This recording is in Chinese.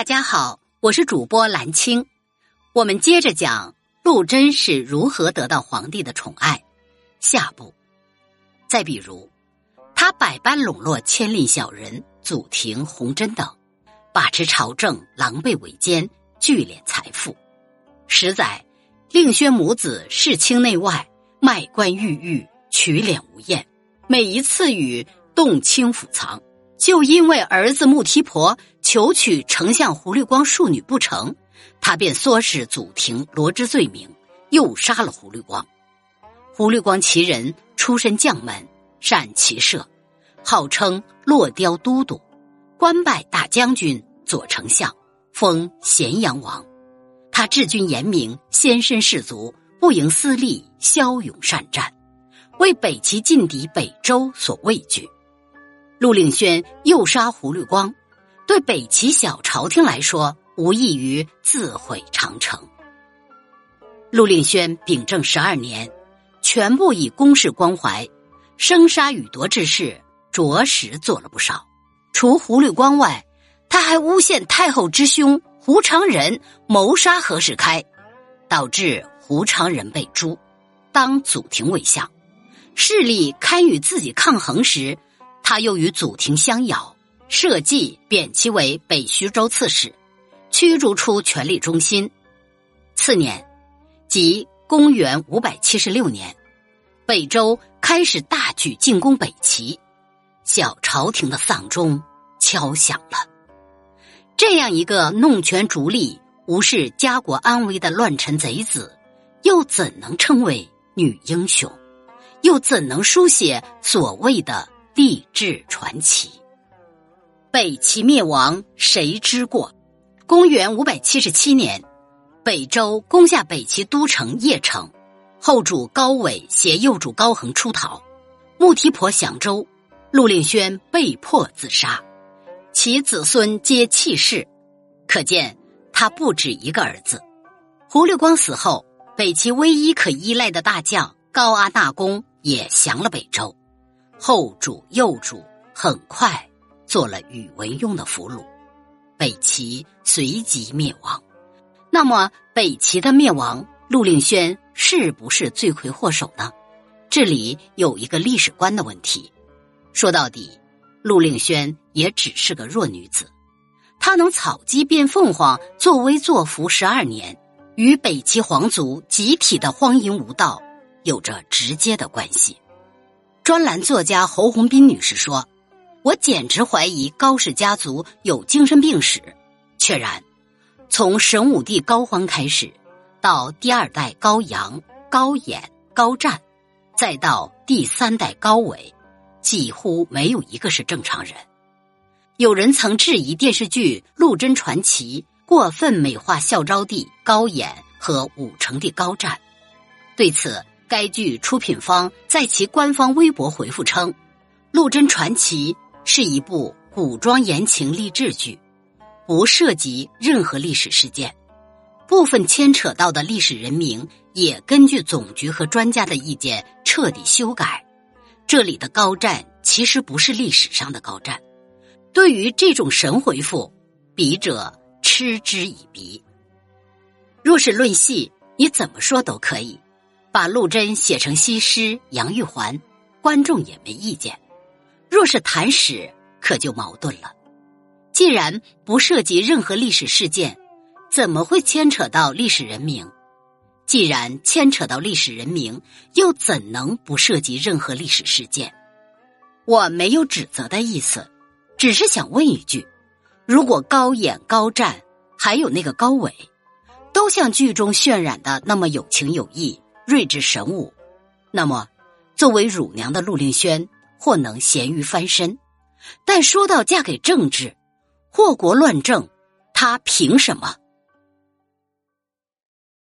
大家好，我是主播兰青。我们接着讲陆贞是如何得到皇帝的宠爱。下部，再比如，他百般笼络千令小人祖庭、弘真等，把持朝政，狼狈为奸，聚敛财富。十载，令宣母子世卿内外，卖官鬻狱，取敛无厌。每一次与动清府藏，就因为儿子穆提婆。求娶丞相胡律光庶女不成，他便唆使祖庭罗织罪名，诱杀了胡律光。胡律光其人出身将门，善骑射，号称落雕都督，官拜大将军、左丞相，封咸阳王。他治军严明，先身士卒，不迎私利，骁勇善战，为北齐劲敌北周所畏惧。陆令轩诱杀胡律光。对北齐小朝廷来说，无异于自毁长城。陆令轩秉政十二年，全部以公事关怀，生杀予夺之事，着实做了不少。除胡律光外，他还诬陷太后之兄胡长仁谋杀何世开，导致胡长仁被诛，当祖庭为相。势力堪与自己抗衡时，他又与祖庭相咬。设计贬其为北徐州刺史，驱逐出权力中心。次年，即公元五百七十六年，北周开始大举进攻北齐，小朝廷的丧钟敲响了。这样一个弄权逐利、无视家国安危的乱臣贼子，又怎能称为女英雄？又怎能书写所谓的励志传奇？北齐灭亡，谁之过？公元五百七十七年，北周攻下北齐都城邺城，后主高纬携幼主高恒出逃，穆提婆降周，陆令轩被迫自杀，其子孙皆弃世，可见他不止一个儿子。胡律光死后，北齐唯一可依赖的大将高阿大公也降了北周，后主右主很快。做了宇文邕的俘虏，北齐随即灭亡。那么，北齐的灭亡，陆令轩是不是罪魁祸首呢？这里有一个历史观的问题。说到底，陆令轩也只是个弱女子，她能草鸡变凤凰，作威作福十二年，与北齐皇族集体的荒淫无道有着直接的关系。专栏作家侯鸿斌女士说。我简直怀疑高氏家族有精神病史。确然，从神武帝高欢开始，到第二代高阳、高演、高湛，再到第三代高纬，几乎没有一个是正常人。有人曾质疑电视剧《陆贞传奇》过分美化孝昭帝高演和武成帝高湛。对此，该剧出品方在其官方微博回复称：“《陆贞传奇》。”是一部古装言情励志剧，不涉及任何历史事件，部分牵扯到的历史人名也根据总局和专家的意见彻底修改。这里的高湛其实不是历史上的高湛。对于这种神回复，笔者嗤之以鼻。若是论戏，你怎么说都可以，把陆贞写成西施、杨玉环，观众也没意见。若是谈史，可就矛盾了。既然不涉及任何历史事件，怎么会牵扯到历史人名？既然牵扯到历史人名，又怎能不涉及任何历史事件？我没有指责的意思，只是想问一句：如果高演、高湛，还有那个高伟，都像剧中渲染的那么有情有义、睿智神武，那么作为乳娘的陆令萱。或能咸鱼翻身，但说到嫁给政治，祸国乱政，她凭什么